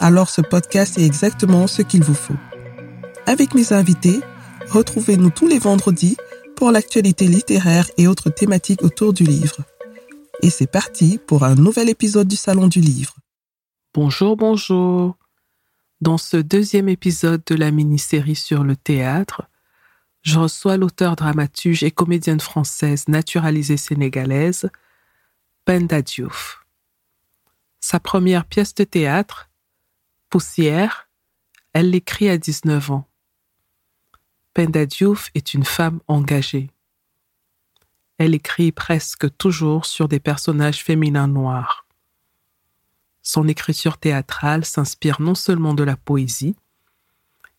alors ce podcast est exactement ce qu'il vous faut. Avec mes invités, retrouvez-nous tous les vendredis pour l'actualité littéraire et autres thématiques autour du livre. Et c'est parti pour un nouvel épisode du Salon du Livre. Bonjour, bonjour. Dans ce deuxième épisode de la mini-série sur le théâtre, je reçois l'auteur dramaturge et comédienne française naturalisée sénégalaise, Penda Diouf. Sa première pièce de théâtre, Poussière, elle l'écrit à 19 ans. Penda Diouf est une femme engagée. Elle écrit presque toujours sur des personnages féminins noirs. Son écriture théâtrale s'inspire non seulement de la poésie,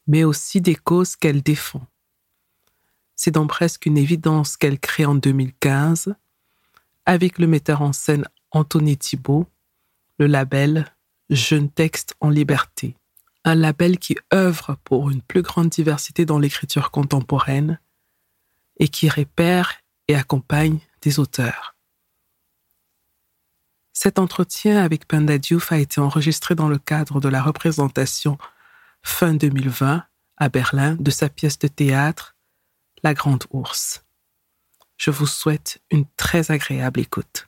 mais aussi des causes qu'elle défend. C'est donc presque une évidence qu'elle crée en 2015 avec le metteur en scène Anthony Thibault, le label Jeune Texte en Liberté, un label qui œuvre pour une plus grande diversité dans l'écriture contemporaine et qui répère et accompagne des auteurs. Cet entretien avec Panda Diouf a été enregistré dans le cadre de la représentation fin 2020 à Berlin de sa pièce de théâtre la grande ours. Je vous souhaite une très agréable écoute.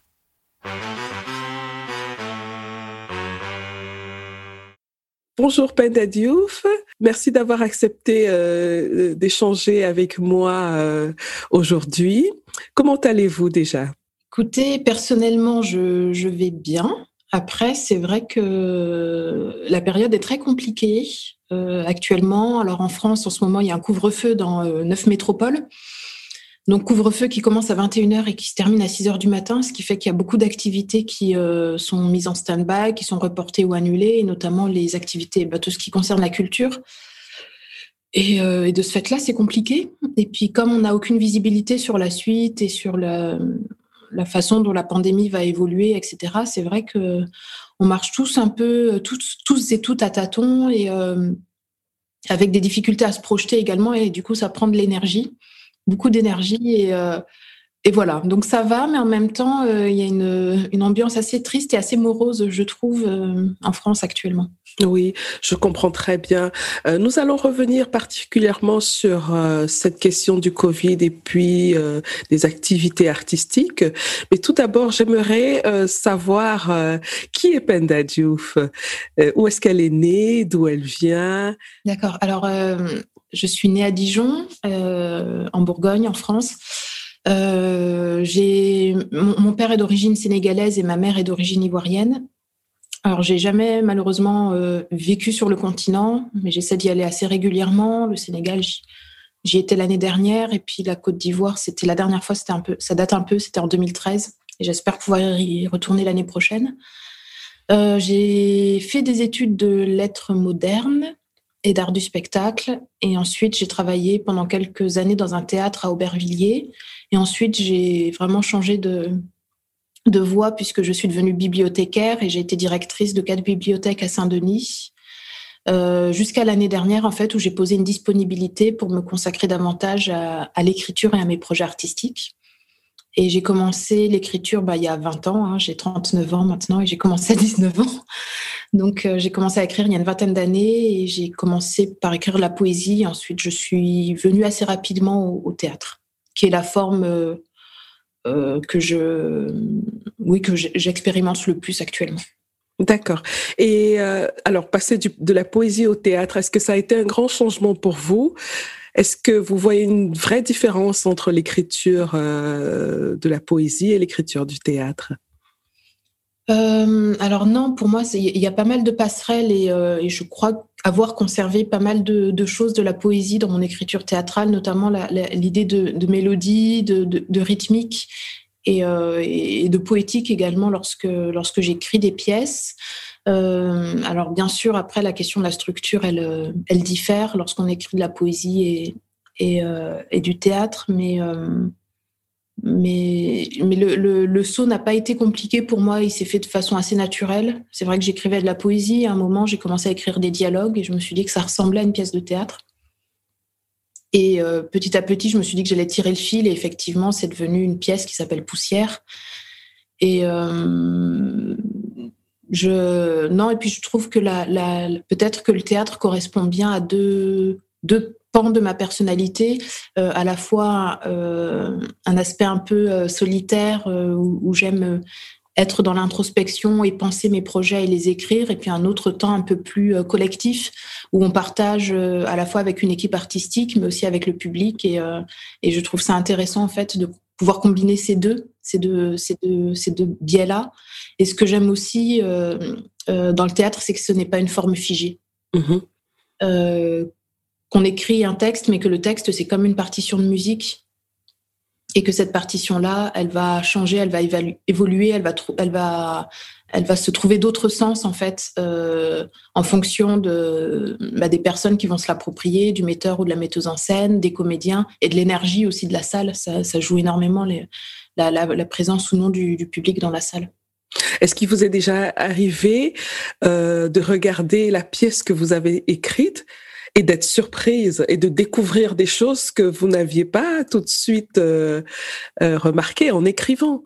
Bonjour Penda Diouf, merci d'avoir accepté euh, d'échanger avec moi euh, aujourd'hui. Comment allez-vous déjà? Écoutez, personnellement, je, vais bien. Après, c'est vrai que la période est très compliquée. Euh, actuellement. Alors en France, en ce moment, il y a un couvre-feu dans euh, neuf métropoles. Donc couvre-feu qui commence à 21h et qui se termine à 6h du matin, ce qui fait qu'il y a beaucoup d'activités qui euh, sont mises en stand-by, qui sont reportées ou annulées, et notamment les activités, bah, tout ce qui concerne la culture. Et, de ce fait-là, c'est compliqué. Et puis comme on n'a aucune visibilité sur la suite et sur la, façon dont la pandémie va évoluer, etc., c'est vrai que on marche tous un peu, tous, tous et toutes à tâtons et euh, avec des difficultés à se projeter également. Et du coup, ça prend de l'énergie, beaucoup d'énergie. Et, euh, et voilà, donc ça va, mais en même temps, euh, il y a une, une, ambiance assez triste et assez morose, je trouve, euh, en France actuellement. Oui, je comprends très bien. Euh, nous allons revenir particulièrement sur cette question du Covid et puis des activités artistiques. Mais tout d'abord, j'aimerais savoir qui est Penda Diouf, où est-ce qu'elle est née, d'où elle vient? D'accord. Alors, je suis née à Dijon, en Bourgogne, en France. Euh, mon, père est d'origine sénégalaise et ma mère est d'origine ivoirienne. Alors j'ai jamais malheureusement euh, vécu sur le continent, mais j'essaie d'y aller assez régulièrement. Le Sénégal, j'y étais l'année dernière et puis la Côte d'Ivoire, c'était la dernière fois, un peu, ça date un peu, c'était en 2013 et j'espère pouvoir y retourner l'année prochaine. Euh, j'ai fait des études de lettres modernes et d'art du spectacle. Et ensuite, j'ai travaillé pendant quelques années dans un théâtre à Aubervilliers. Et ensuite, j'ai vraiment changé de, de voie puisque je suis devenue bibliothécaire et j'ai été directrice de quatre bibliothèques à Saint-Denis. Euh, jusqu'à l'année dernière, en fait, où j'ai posé une disponibilité pour me consacrer davantage à, à l'écriture et à mes projets artistiques. Et j'ai commencé l'écriture bah, il y a 20 ans, hein, j'ai 39 ans maintenant et j'ai commencé à 19 ans. Donc euh, j'ai commencé à écrire il y a une vingtaine d'années et j'ai commencé par écrire la poésie. Ensuite, je suis venue assez rapidement au, théâtre, qui est la forme euh, euh, que je, oui, que j'expérimente le plus actuellement. D'accord. Et alors, passer de la poésie au théâtre, est-ce que ça a été un grand changement pour vous? Est-ce que vous voyez une vraie différence entre l'écriture euh, de la poésie et l'écriture du théâtre? Euh, alors non, pour moi, il y a pas mal de passerelles et, euh, je crois avoir conservé pas mal de, choses de la poésie dans mon écriture théâtrale, notamment l'idée de, mélodie, de, rythmique et, et, de poétique également lorsque, lorsque j'écris des pièces. Alors bien sûr, après la question de la structure, elle, elle diffère lorsqu'on écrit de la poésie et, et, et du théâtre, mais mais, mais le, le, saut n'a pas été compliqué pour moi, il s'est fait de façon assez naturelle. C'est vrai que j'écrivais de la poésie, à un moment j'ai commencé à écrire des dialogues et je me suis dit que ça ressemblait à une pièce de théâtre. Et euh, petit à petit, je me suis dit que j'allais tirer le fil et effectivement, c'est devenu une pièce qui s'appelle Poussière. Et euh, je non, et puis je trouve que la, la peut-être que le théâtre correspond bien à deux, deux pan de ma personnalité, euh, à la fois euh, un aspect un peu euh, solitaire où, j'aime être dans l'introspection et penser mes projets et les écrire, et puis un autre temps un peu plus collectif où on partage à la fois avec une équipe artistique, mais aussi avec le public, et, et je trouve ça intéressant en fait de pouvoir combiner ces deux, ces deux, ces deux, ces deux biais-là. Et ce que j'aime aussi dans le théâtre, c'est que ce n'est pas une forme figée. Mmh qu'on écrit un texte, mais que le texte, c'est comme une partition de musique et que cette partition-là, elle va changer, elle va évoluer, elle va, elle va, elle va se trouver d'autres sens en fait euh, en fonction de bah, des personnes qui vont se l'approprier, du metteur ou de la metteuse en scène, des comédiens et de l'énergie aussi de la salle. Ça, joue énormément la, présence ou non du, public dans la salle. Est-ce qu'il vous est déjà arrivé euh, de regarder la pièce que vous avez écrite et d'être surprise et de découvrir des choses que vous n'aviez pas tout de suite euh, remarquées en écrivant?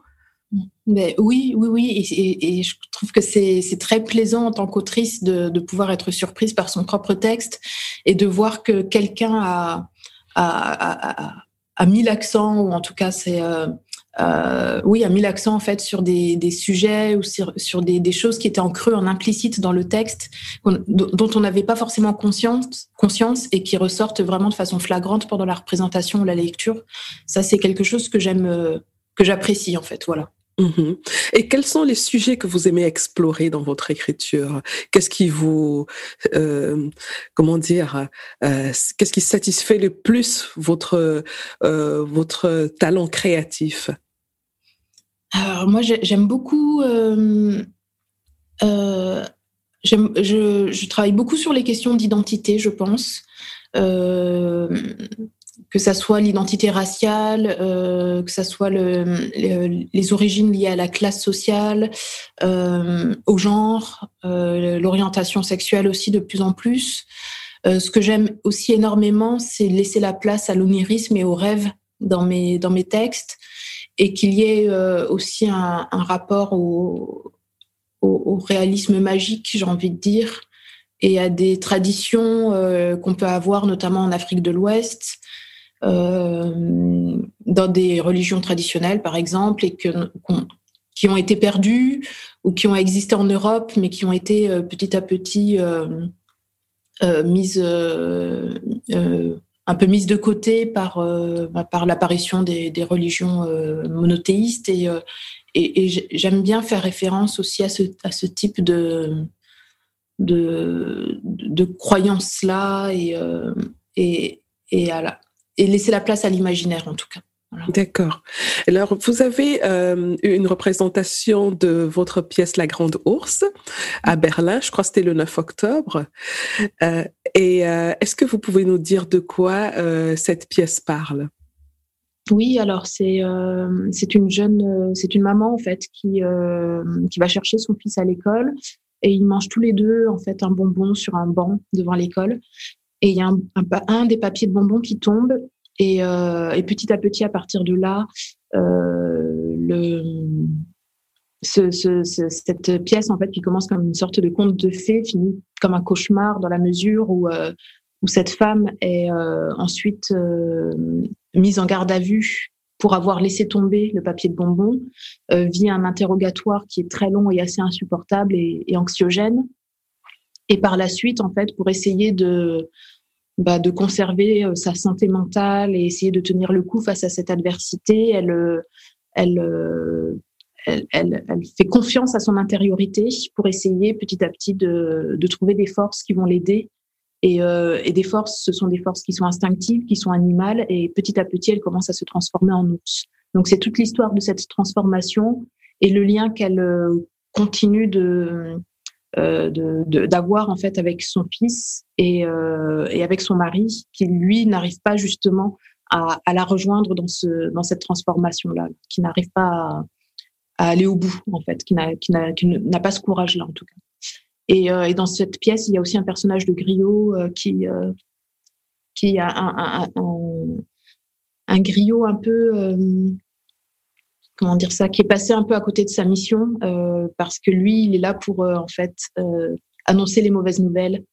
Mais oui, oui, oui, et, je trouve que c'est très plaisant en tant qu'autrice de, pouvoir être surprise par son propre texte et de voir que quelqu'un a, mis l'accent, ou en tout cas c'est euh, euh, oui, a mis l'accent en fait sur des, sujets ou sur, sur des, choses qui étaient en creux, en implicite dans le texte, dont on n'avait pas forcément conscience, conscience et qui ressortent vraiment de façon flagrante pendant la représentation ou la lecture. Ça, c'est quelque chose que j'aime, euh, que j'apprécie en fait. Voilà. Mm-hmm. Et quels sont les sujets que vous aimez explorer dans votre écriture? Qu'est-ce qui vous, euh, comment dire, qu'est-ce qui satisfait le plus votre votre talent créatif? Alors moi, j'aime beaucoup. Euh, euh, je, je, travaille beaucoup sur les questions d'identité, je pense. Euh, que ça soit l'identité raciale, euh, que ça soit le, les origines liées à la classe sociale, euh, au genre, euh, l'orientation sexuelle aussi de plus en plus. ce que j'aime aussi énormément, c'est laisser la place à l'onirisme et au rêve dans mes, dans mes textes et qu'il y ait aussi un, rapport au, réalisme magique, j'ai envie de dire, et à des traditions qu'on peut avoir notamment en Afrique de l'Ouest, dans des religions traditionnelles par exemple, et que, qui ont été perdues ou qui ont existé en Europe, mais qui ont été petit à petit mises un peu mise de côté par, euh, bah, par l'apparition des, des, religions euh, monothéistes. Et, euh, et, et j'aime bien faire référence aussi à ce, à ce type de, de, de croyances-là et, et, et, à la, et laisser la place à l'imaginaire en tout cas. D'accord. Alors, vous avez euh, une représentation de votre pièce La Grande Ours à Berlin, je crois que c'était le 9 octobre. Euh, et euh, est-ce que vous pouvez nous dire de quoi cette pièce parle? Oui, alors c'est c'est une jeune, c'est une maman en fait qui qui va chercher son fils à l'école et ils mangent tous les deux en fait un bonbon sur un banc devant l'école et il y a un, des papiers de bonbon qui tombe et, euh, et, petit à petit, à partir de là, euh, cette pièce en fait qui commence comme une sorte de conte de fées finit comme un cauchemar dans la mesure où euh, où cette femme est ensuite mise en garde à vue pour avoir laissé tomber le papier de bonbon, via un interrogatoire qui est très long et assez insupportable et anxiogène. Et par la suite, en fait, pour essayer de bah, de conserver euh, sa santé mentale et essayer de tenir le coup face à cette adversité. Elle, euh, euh, elle, elle, elle, fait confiance à son intériorité pour essayer petit à petit de, de trouver des forces qui vont l'aider. Et, euh, et, des forces, ce sont des forces qui sont instinctives, qui sont animales, et petit à petit, elle commence à se transformer en ours. Donc c'est toute l'histoire de cette transformation et le lien qu'elle continue de, d'avoir en fait avec son fils et, et avec son mari qui lui n'arrive pas justement à, la rejoindre dans ce dans cette transformation là qui n'arrive pas à, aller au bout en fait qui n'a pas ce courage là en tout cas. Et, et, dans cette pièce il y a aussi un personnage de griot qui qui a un, un griot un peu comment dire ça, qui est passé un peu à côté de sa mission euh, parce que lui, il est là pour euh, en fait euh, annoncer les mauvaises nouvelles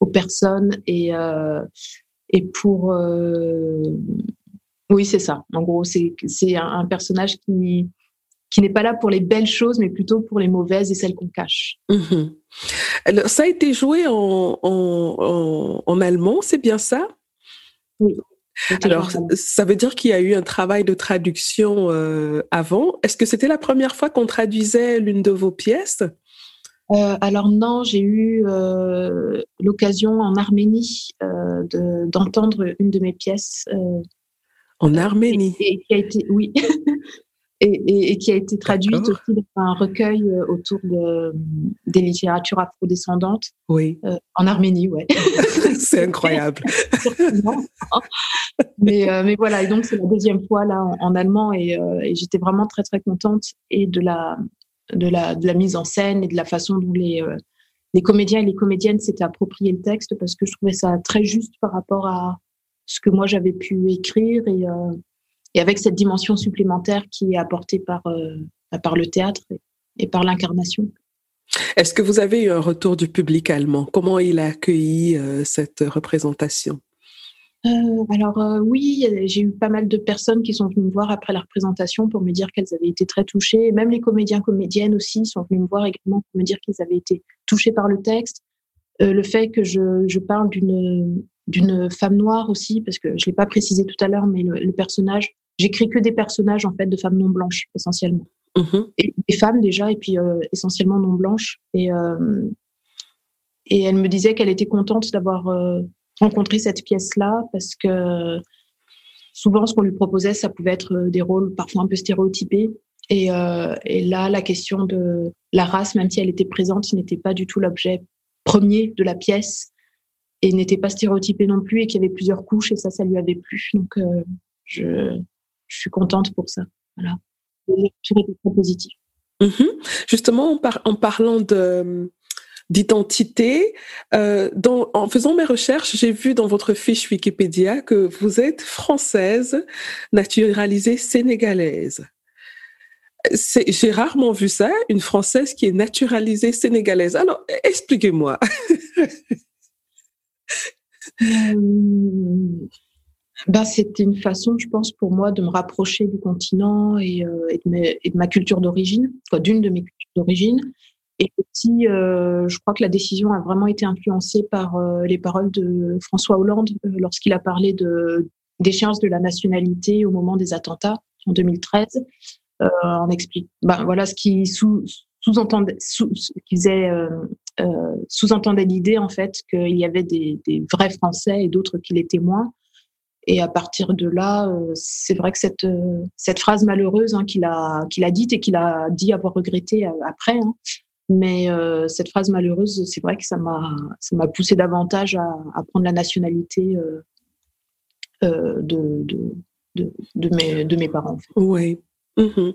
aux personnes et et pour oui c'est ça. En gros, c'est c'est un, un, personnage qui qui n'est pas là pour les belles choses, mais plutôt pour les mauvaises et celles qu'on cache. Mmh. Alors, ça a été joué en, en, en, en allemand, c'est bien ça? Oui. Alors, ça veut dire qu'il y a eu un travail de traduction euh, avant. Est-ce que c'était la première fois qu'on traduisait l'une de vos pièces? Euh, Alors non, j'ai eu euh, l'occasion en Arménie d'entendre une de mes pièces. En Arménie et, et, qui a été, Oui. et, et, et, qui a été traduite aussi dans un recueil euh, autour de, des littératures afrodescendantes. Oui. Euh, en Arménie, ouais. c'est incroyable. mais, euh, mais voilà, et donc c'est la deuxième fois là en, en allemand et, euh, et j'étais vraiment très très contente et de la, de, la, de la mise en scène et de la façon dont les, euh, les comédiens et les comédiennes s'étaient appropriés le texte parce que je trouvais ça très juste par rapport à ce que moi j'avais pu écrire et et avec cette dimension supplémentaire qui est apportée par, euh, par le théâtre et, et par l'incarnation. Est-ce que vous avez eu un retour du public allemand? Comment il a accueilli euh, cette représentation? Euh, alors euh, oui, j'ai eu pas mal de personnes qui sont venues me voir après la représentation pour me dire qu'elles avaient été très touchées. Même les comédiens comédiennes aussi sont venus me voir également pour me dire qu'ils avaient été touchés par le texte. Euh, le fait que je, je parle d'une d'une femme noire aussi, parce que je l'ai pas précisé tout à l'heure, mais le, le personnage, j'écris que des personnages en fait de femmes non blanches essentiellement, mmh. et des femmes déjà, et puis euh, essentiellement non blanches. Et euh, et elle me disait qu'elle était contente d'avoir euh, rencontré cette pièce-là parce que souvent ce qu'on lui proposait, ça pouvait être des rôles parfois un peu stéréotypés. Et, et là, la question de la race, même si elle était présente, n'était pas du tout l'objet premier de la pièce et n'était pas stéréotypé non plus et qu'il y avait plusieurs couches et ça, ça lui avait plu. Donc, euh, je, suis contente pour ça. Voilà. Tout était très positif. Mmh. Justement, en, par en, parlant de d'identité, euh, en faisant mes recherches, j'ai vu dans votre fiche Wikipédia que vous êtes française naturalisée sénégalaise. J'ai rarement vu ça, une Française qui est naturalisée sénégalaise. Alors, expliquez-moi. ben, C'était une façon, je pense, pour moi de me rapprocher du continent et, euh, de, ma culture d'origine, d'une de mes cultures d'origine. Et aussi, euh, je crois que la décision a vraiment été influencée par les paroles de François Hollande lorsqu'il a parlé de d'échéance de la nationalité au moment des attentats en 2013. Euh, on explique, ben, voilà ce qui sous, sous-entendait, sous, faisait, euh, sous-entendait l'idée en fait qu'il y avait des, vrais Français et d'autres qui l'étaient moins. Et à partir de là, euh, c'est vrai que cette, euh, cette phrase malheureuse hein, qu'il a, qu'il a dite et qu'il a dit avoir regretté après, hein, mais cette phrase malheureuse, c'est vrai que ça m'a, poussé davantage à, prendre la nationalité de, de, de, mes, de mes parents. En. Oui. Mmh.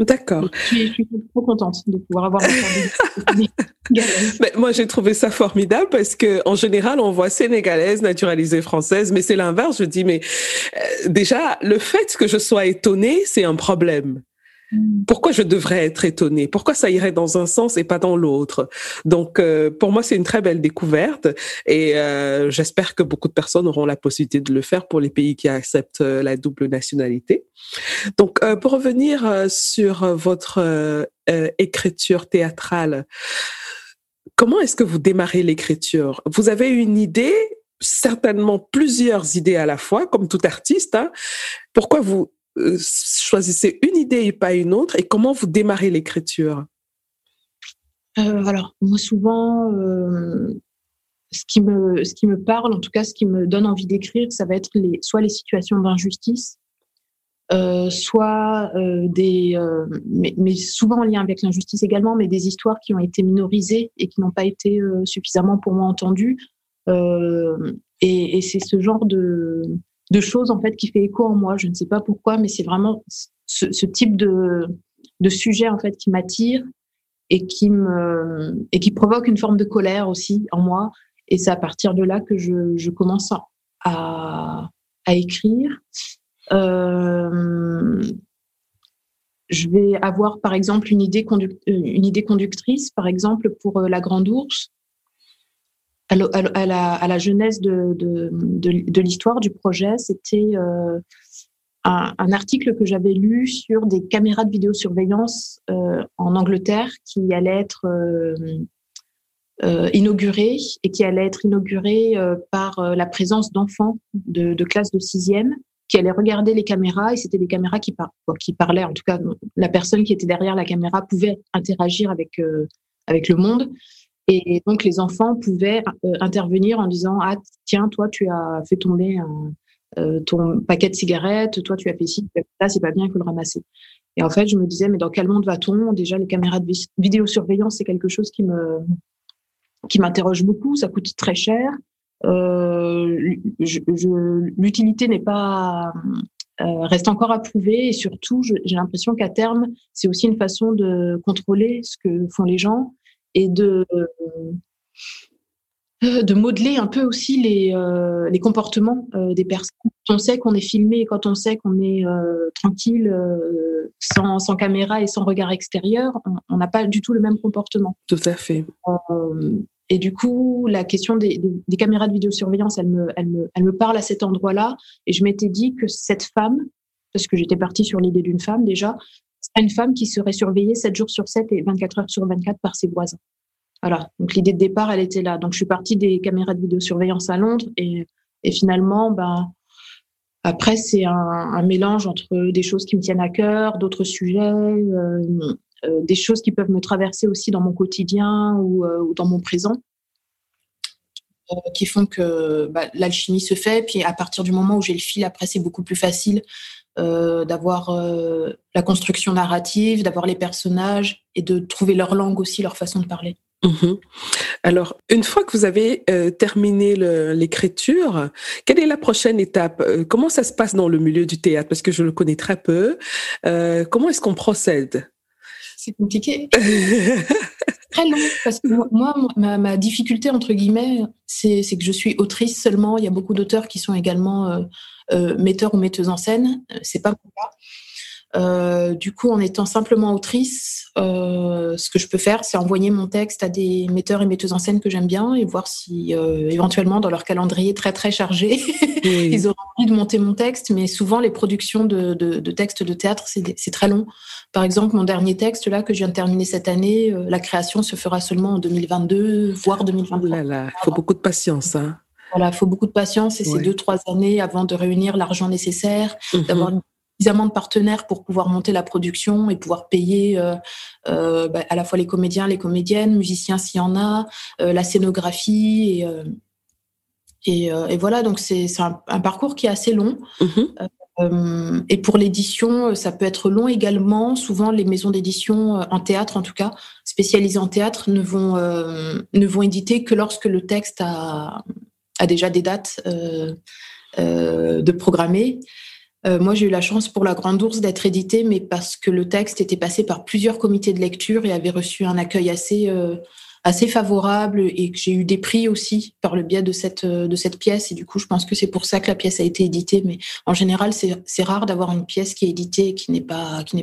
D'accord. Je, je, suis trop contente de pouvoir avoir mais moi, j'ai trouvé ça formidable parce que en général, on voit sénégalaise, naturalisée française, mais c'est l'inverse. Je dis, mais euh, déjà, le fait que je sois étonnée, c'est un problème. Pourquoi je devrais être étonnée? Pourquoi ça irait dans un sens et pas dans l'autre? Donc, euh, pour moi, c'est une très belle découverte et euh, j'espère que beaucoup de personnes auront la possibilité de le faire pour les pays qui acceptent euh, la double nationalité. Donc, pour revenir sur votre écriture théâtrale, comment est-ce que vous démarrez l'écriture? Vous avez une idée certainement plusieurs idées à la fois, comme tout artiste. Hein. Pourquoi vous choisissez une idée et pas une autre et comment vous démarrez l'écriture? Euh, Alors, moi, souvent, euh, ce, qui me, ce qui me parle, en tout cas, ce qui me donne envie d'écrire, ça va être les, soit les situations d'injustice, soit des, mais, souvent en lien avec l'injustice également, mais des histoires qui ont été minorisées et qui n'ont pas été suffisamment pour moi entendues. et c'est ce genre de, de choses en fait qui fait écho en moi. Je ne sais pas pourquoi, mais c'est vraiment ce, type de, de sujet en fait qui m'attire et qui me et qui provoque une forme de colère aussi en moi. Et c'est à partir de là que je, je commence à, à écrire. Euh, je vais avoir par exemple une idée, une idée conductrice, par exemple pour euh, la Grande Ours à, la, à jeunesse de, l'histoire du projet, c'était euh, un, article que j'avais lu sur des caméras de vidéosurveillance euh, en Angleterre qui allaient être euh, euh inaugurées et qui allaient être inaugurées par la présence d'enfants de, classe de sixième qui allaient regarder les caméras et c'était des caméras qui, par, qui parlaient. En tout cas, la personne qui était derrière la caméra pouvait interagir avec le monde et donc, les enfants pouvaient euh, intervenir en disant Ah, tiens, toi, tu as fait tomber euh, ton paquet de cigarettes, toi, tu as fait ci, ça, c'est pas bien, il faut le ramasser. Et en fait, je me disais Mais dans quel monde va-t-on? Déjà, les caméras de vidéosurveillance, c'est quelque chose qui me qui m'interroge beaucoup. Ça coûte très cher. Euh, L'utilité n'est pas euh, reste encore à prouver et surtout, j'ai l'impression qu'à terme, c'est aussi une façon de contrôler ce que font les gens et de euh, de modeler un peu aussi les, euh, les comportements euh, des personnes. Quand on sait qu'on est filmé, quand on sait qu'on est tranquille, sans, sans, caméra et sans regard extérieur, on n'a pas du tout le même comportement. Tout à fait. et du coup, la question des, des, caméras de vidéosurveillance, elle me, elle, me, elle me parle à cet endroit-là. Et je m'étais dit que cette femme, parce que j'étais partie sur l'idée d'une femme déjà, une femme qui serait surveillée 7 jours sur 7 et 24 heures sur 24 par ses voisins. Voilà. Donc l'idée de départ, elle était là. Donc je suis partie des caméras de vidéosurveillance à Londres et, finalement, ben, après, c'est un, mélange entre des choses qui me tiennent à cœur, d'autres sujets, euh, euh, des choses qui peuvent me traverser aussi dans mon quotidien ou, euh, dans mon présent, qui font que bah, l'alchimie se fait. Puis à partir du moment où j'ai le fil, après, c'est beaucoup plus facile euh, d'avoir euh, la construction narrative, d'avoir les personnages et de trouver leur langue aussi, leur façon de parler. Mhm. Alors, une fois que vous avez euh, terminé l'écriture, quelle est la prochaine étape? Comment ça se passe dans le milieu du théâtre? Parce que je le connais très peu. comment est-ce qu'on procède? C'est compliqué. très long parce que moi, ma, ma difficulté entre guillemets, c'est que je suis autrice seulement. Il y a beaucoup d'auteurs qui sont également metteur ou metteuse en scène. Euh, c'est pas mon cas. Euh, du coup, en étant simplement autrice, euh, ce que je peux faire, c'est envoyer mon texte à des metteurs et metteuses en scène que j'aime bien et voir si, euh, éventuellement, dans leur calendrier très très chargé, oui. ils auront envie de monter mon texte. Mais souvent, les productions de, de, de textes de théâtre, c'est très long. Par exemple, mon dernier texte là que je viens de terminer cette année, euh, la création se fera seulement en 2022, voire 2023. Il faut beaucoup de patience. Hein. Voilà, il faut beaucoup de patience et c'est deux, trois années avant de réunir l'argent nécessaire, mmh. d'avoir suffisamment de partenaires pour pouvoir monter la production et pouvoir payer euh, euh, bah, à la fois les comédiens, les comédiennes, musiciens s'il y en a, euh, la scénographie et, euh, et, euh, et, voilà. Donc c'est un, un, parcours qui est assez long. Mmh. et pour l'édition, ça peut être long également. Souvent, les maisons d'édition en théâtre, en tout cas spécialisées en théâtre, ne vont ne vont éditer que lorsque le texte a a déjà des dates euh, euh, de programmer. Euh, moi, j'ai eu la chance pour La Grande Ourse d'être édité, mais parce que le texte était passé par plusieurs comités de lecture et avait reçu un accueil assez, assez favorable et que j'ai eu des prix aussi par le biais de cette, de cette pièce. Et du coup, je pense que c'est pour ça que la pièce a été éditée. Mais en général, c'est rare d'avoir une pièce qui est éditée et qui n'est pas, qui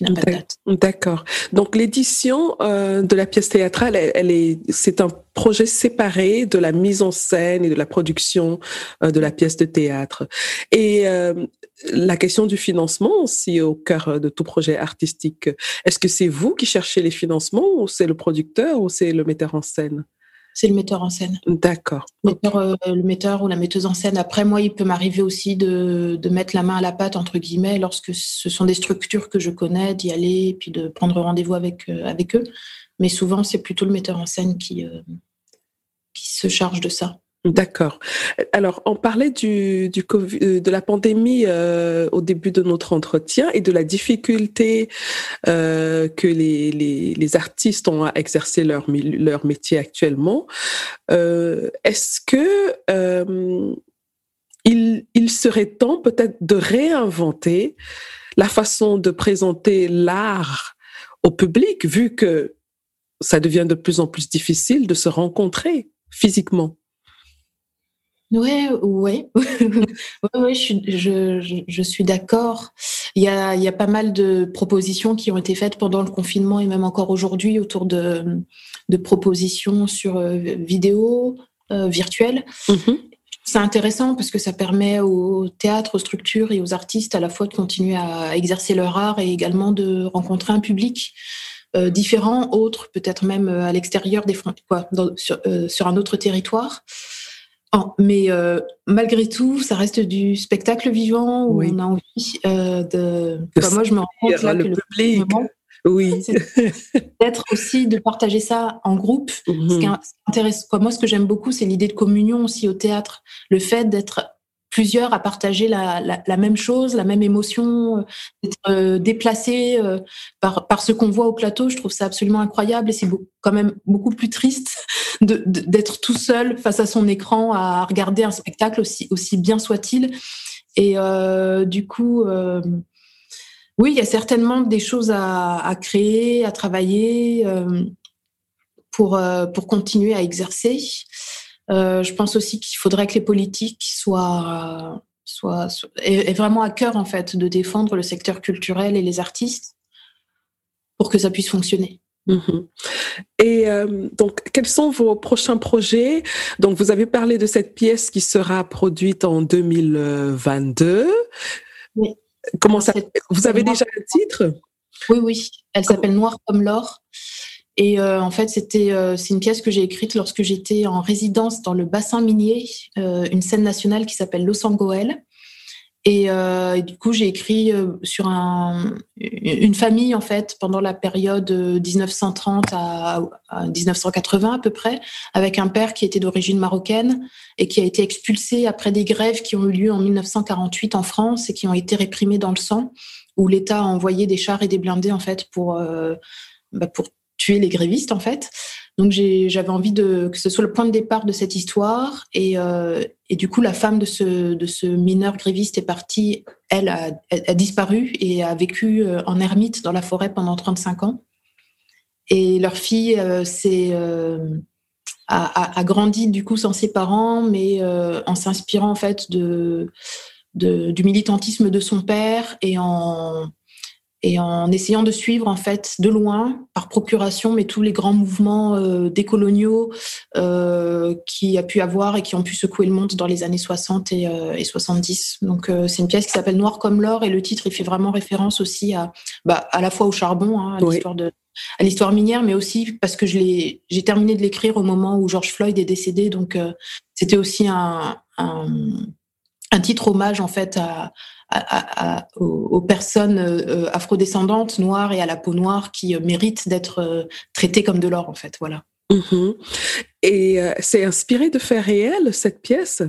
pas. D'accord. Donc l'édition euh, de la pièce théâtrale, elle, elle est, c'est un projet séparé de la mise en scène et de la production euh, de la pièce de théâtre. Et euh, la question du financement aussi au cœur de tout projet artistique. Est-ce que c'est vous qui cherchez les financements ou c'est le producteur ou c'est le metteur en scène? C'est le metteur en scène. D'accord. Le, euh, le, metteur ou la metteuse en scène. Après, moi, il peut m'arriver aussi de, de, mettre la main à la pâte, entre guillemets, lorsque ce sont des structures que je connais, d'y aller et puis de prendre rendez-vous avec, euh, avec eux. Mais souvent, c'est plutôt le metteur en scène qui, euh, qui se charge de ça. D'accord. Alors, on parlait du, du euh, de la pandémie euh, au début de notre entretien et de la difficulté euh, que les, les, les, artistes ont à exercer leur, leur métier actuellement. Euh, Est-ce que euh, il, il serait temps peut-être de réinventer la façon de présenter l'art au public, vu que ça devient de plus en plus difficile de se rencontrer physiquement? Ouais, ouais, ouais, je suis, je, je, suis d'accord. Il y a, il y a pas mal de propositions qui ont été faites pendant le confinement et même encore aujourd'hui autour de, de propositions sur euh, vidéo euh, virtuelle. Mmh C'est intéressant parce que ça permet au théâtre, aux structures et aux artistes à la fois de continuer à exercer leur art et également de rencontrer un public euh, différent, autre, peut-être même à l'extérieur des frontières, quoi, dans, sur, sur un autre territoire. Oh, mais euh, malgré tout, ça reste du spectacle vivant où oui. on a envie euh, de. Enfin, moi, je me rends compte là le que le public. moment, Oui. peut-être aussi de partager ça en groupe. Ce qui Mhm. moi, ce que j'aime beaucoup, c'est l'idée de communion aussi au théâtre. Le fait d'être plusieurs à partager la, même chose, la même émotion, euh, d'être euh, déplacé euh, par, par ce qu'on voit au plateau. Je trouve ça absolument incroyable et c'est quand même beaucoup plus triste d'être tout seul face à son écran à regarder un spectacle aussi, aussi bien soit-il. Et euh, du coup, euh, oui, il y a certainement des choses à, à créer, à travailler euh, pour, pour continuer à exercer. Euh, je pense aussi qu'il faudrait que les politiques soient, soient, soient aient, aient vraiment à cœur en fait de défendre le secteur culturel et les artistes pour que ça puisse fonctionner. Mhm. Et euh, donc, quels sont vos prochains projets? Donc, vous avez parlé de cette pièce qui sera produite en 2022. Oui. Comment ça Vous avez déjà un titre? Oui, oui. Elle s'appelle Noir comme l'or. Et euh, en fait, c'était euh, c'est une pièce que j'ai écrite lorsque j'étais en résidence dans le bassin minier, euh, une scène nationale qui s'appelle Los Angoel. Et, et du coup, j'ai écrit sur un, une famille en fait pendant la période euh, 1930 à, à 1980 à peu près, avec un père qui était d'origine marocaine et qui a été expulsé après des grèves qui ont eu lieu en 1948 en France et qui ont été réprimées dans le sang où l'État a envoyé des chars et des blindés en fait pour bah, pour tuer les grévistes en fait. Donc j'avais envie que ce soit le point de départ de cette histoire et, euh, et du coup la femme de ce de ce mineur gréviste est partie, elle a, disparu et a vécu euh, en ermite dans la forêt pendant 35 ans. Et leur fille euh, euh, a, grandi du coup sans ses parents, mais en s'inspirant en fait de du militantisme de son père et en et en essayant de suivre en fait de loin, par procuration, mais tous les grands mouvements euh, décoloniaux euh, qui a pu avoir et qui ont pu secouer le monde dans les années 60 et, euh, et 70. Donc euh, c'est une pièce qui s'appelle Noir comme l'or et le titre il fait vraiment référence aussi à bah, à la fois au charbon, hein, à Oui. l'histoire de à l'histoire minière, mais aussi parce que je j'ai terminé de l'écrire au moment où George Floyd est décédé, donc c'était aussi un, un un titre hommage en fait à, aux, personnes euh, afrodescendantes noires et à la peau noire qui euh, méritent d'être euh, traitées comme de l'or en fait. Voilà. Mhm. Et c'est inspiré de faits réels cette pièce?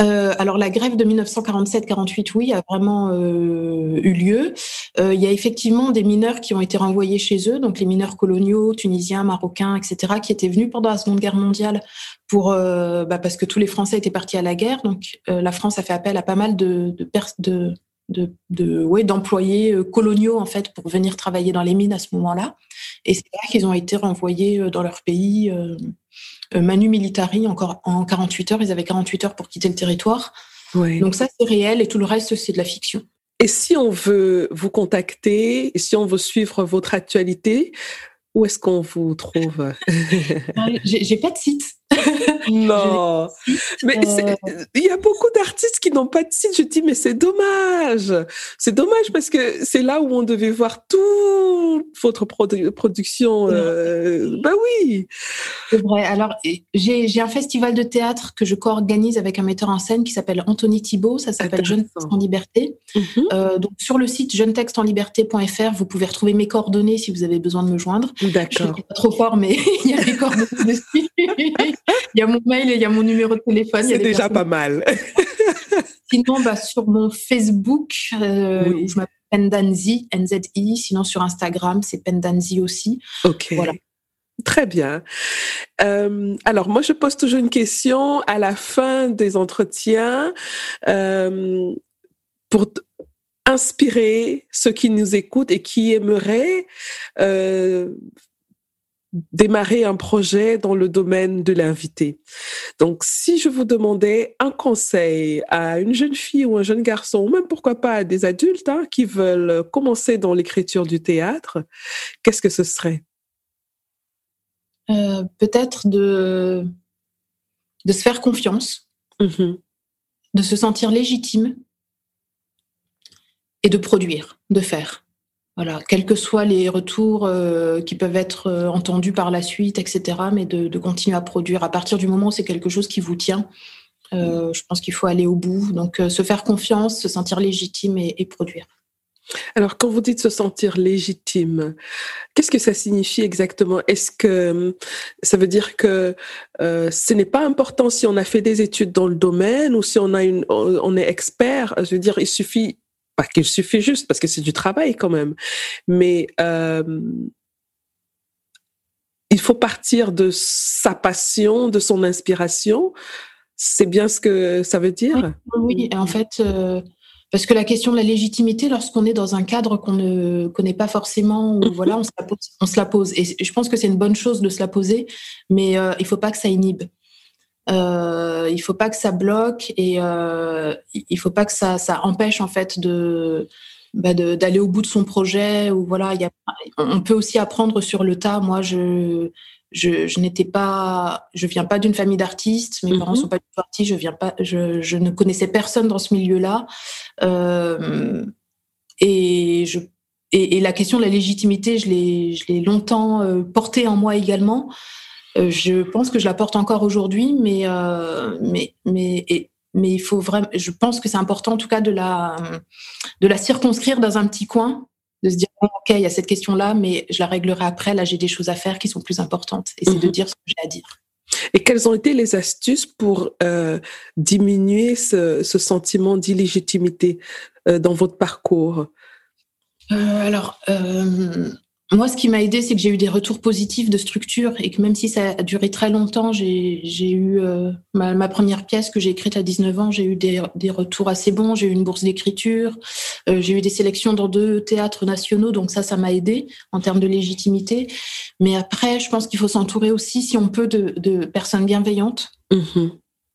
Euh, alors la grève de 1947-48, oui, a vraiment euh, eu lieu. Euh, il y a effectivement des mineurs qui ont été renvoyés chez eux, donc les mineurs coloniaux, tunisiens, marocains, etc., qui étaient venus pendant la Seconde Guerre mondiale pour euh, bah, parce que tous les Français étaient partis à la guerre. Donc euh, la France a fait appel à pas mal de de, de, de, de ouais, d'employés euh, coloniaux en fait pour venir travailler dans les mines à ce moment-là. Et c'est là qu'ils ont été renvoyés dans leur pays. Euh, Manu Militari, encore en 48 heures, ils avaient 48 heures pour quitter le territoire. Oui. Donc ça, c'est réel et tout le reste, c'est de la fiction. Et si on veut vous contacter, et si on veut suivre votre actualité, où est-ce qu'on vous trouve? J'ai pas de site. non, mais euh... il y a beaucoup d'artistes qui n'ont pas de site. Je dis, mais c'est dommage. C'est dommage parce que c'est là où on devait voir toute votre produ production. Euh... Ben oui. C'est vrai. Alors, j'ai un festival de théâtre que je co-organise avec un metteur en scène qui s'appelle Anthony Thibault. Ça s'appelle Jeune Texte en Liberté. Mm -hmm. euh, donc, sur le site jeunetexteenliberté.fr, vous pouvez retrouver mes coordonnées si vous avez besoin de me joindre. D'accord. Je suis pas trop fort, mais il y a mes coordonnées dessus. il y a mon mail et il y a mon numéro de téléphone. C'est déjà pas mal. Sinon, bah, sur mon Facebook, euh, où je m'appelle Pendanzi, NZI. Sinon, sur Instagram, c'est Pendanzi aussi. OK. Voilà. Très bien. Euh, alors, moi, je pose toujours une question à la fin des entretiens euh, pour inspirer ceux qui nous écoutent et qui aimeraient euh, démarrer un projet dans le domaine de l'invité. Donc, si je vous demandais un conseil à une jeune fille ou un jeune garçon, ou même pourquoi pas à des adultes hein, qui veulent commencer dans l'écriture du théâtre, qu'est-ce que ce serait? Euh, Peut-être de, de se faire confiance, mmh de se sentir légitime et de produire, de faire. Voilà, quels que soient les retours euh, qui peuvent être euh, entendus par la suite, etc., mais de, continuer à produire. À partir du moment où c'est quelque chose qui vous tient, euh, je pense qu'il faut aller au bout. Donc, se faire confiance, se sentir légitime et, produire. Alors, quand vous dites se sentir légitime, qu'est-ce que ça signifie exactement? Est-ce que ça veut dire que ce n'est pas important si on a fait des études dans le domaine ou si on est expert? Je veux dire, il suffit pas qu'il suffit juste, parce que c'est du travail quand même, mais euh, il faut partir de sa passion, de son inspiration. C'est bien ce que ça veut dire? Oui, en fait, euh, parce que la question de la légitimité, lorsqu'on est dans un cadre qu'on ne connaît pas forcément, ou, voilà, on se, la pose, on se la pose. Et je pense que c'est une bonne chose de se la poser, mais euh, il ne faut pas que ça inhibe. Euh, il faut pas que ça bloque et euh, il faut pas que ça, ça empêche en fait de bah d'aller au bout de son projet ou voilà y a, on peut aussi apprendre sur le tas. Moi je je, je n'étais pas je viens pas d'une famille d'artistes. Mes parents mhm. sont pas du tout artistes. Je viens pas je, je ne connaissais personne dans ce milieu là euh, et je et, et, la question de la légitimité je l'ai je l'ai longtemps euh, portée en moi également je pense que je la porte encore aujourd'hui, mais, euh, mais, mais, mais il faut vraiment, je pense que c'est important en tout cas de la, de la circonscrire dans un petit coin, de se dire, ok, il y a cette question-là, mais je la réglerai après, là j'ai des choses à faire qui sont plus importantes. Et c'est de mhm. dire ce que j'ai à dire. Et quelles ont été les astuces pour euh, diminuer ce, ce sentiment d'illégitimité dans votre parcours? Alors, moi, ce qui m'a aidé, c'est que j'ai eu des retours positifs de structure et que même si ça a duré très longtemps, j'ai eu euh, ma, première pièce que j'ai écrite à 19 ans, j'ai eu des, des, retours assez bons. J'ai eu une bourse d'écriture, euh, j'ai eu des sélections dans deux théâtres nationaux, donc ça, ça m'a aidé en termes de légitimité. Mais après, je pense qu'il faut s'entourer aussi, si on peut, de, de personnes bienveillantes. Mmh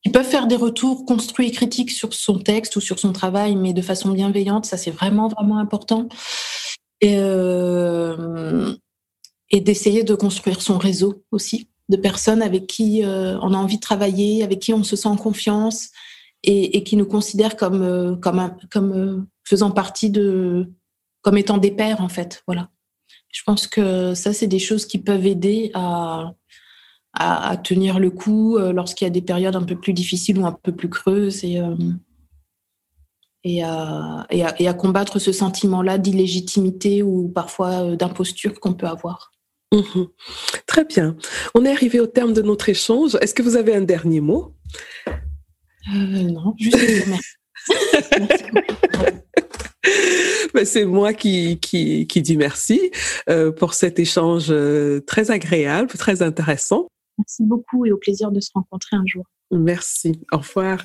qui peuvent faire des retours construits et critiques sur son texte ou sur son travail, mais de façon bienveillante. Ça, c'est vraiment, vraiment important et, euh, et d'essayer de construire son réseau aussi de personnes avec qui euh, on a envie de travailler, avec qui on se sent en confiance et, qui nous considèrent comme euh, comme faisant partie de comme étant des pères en fait. Voilà. Je pense que ça c'est des choses qui peuvent aider à à, tenir le coup lorsqu'il y a des périodes un peu plus difficiles ou un peu plus creuses et à, et, à, et à, combattre ce sentiment-là d'illégitimité ou parfois euh, d'imposture qu'on peut avoir. Mhm. Très bien. On est arrivé au terme de notre échange. Est-ce que vous avez un dernier mot? Euh, Non, juste merci. Ben, c'est moi qui, qui, qui, dis merci euh, pour cet échange euh, très agréable, très intéressant. Merci beaucoup et au plaisir de se rencontrer un jour. Merci. Au revoir.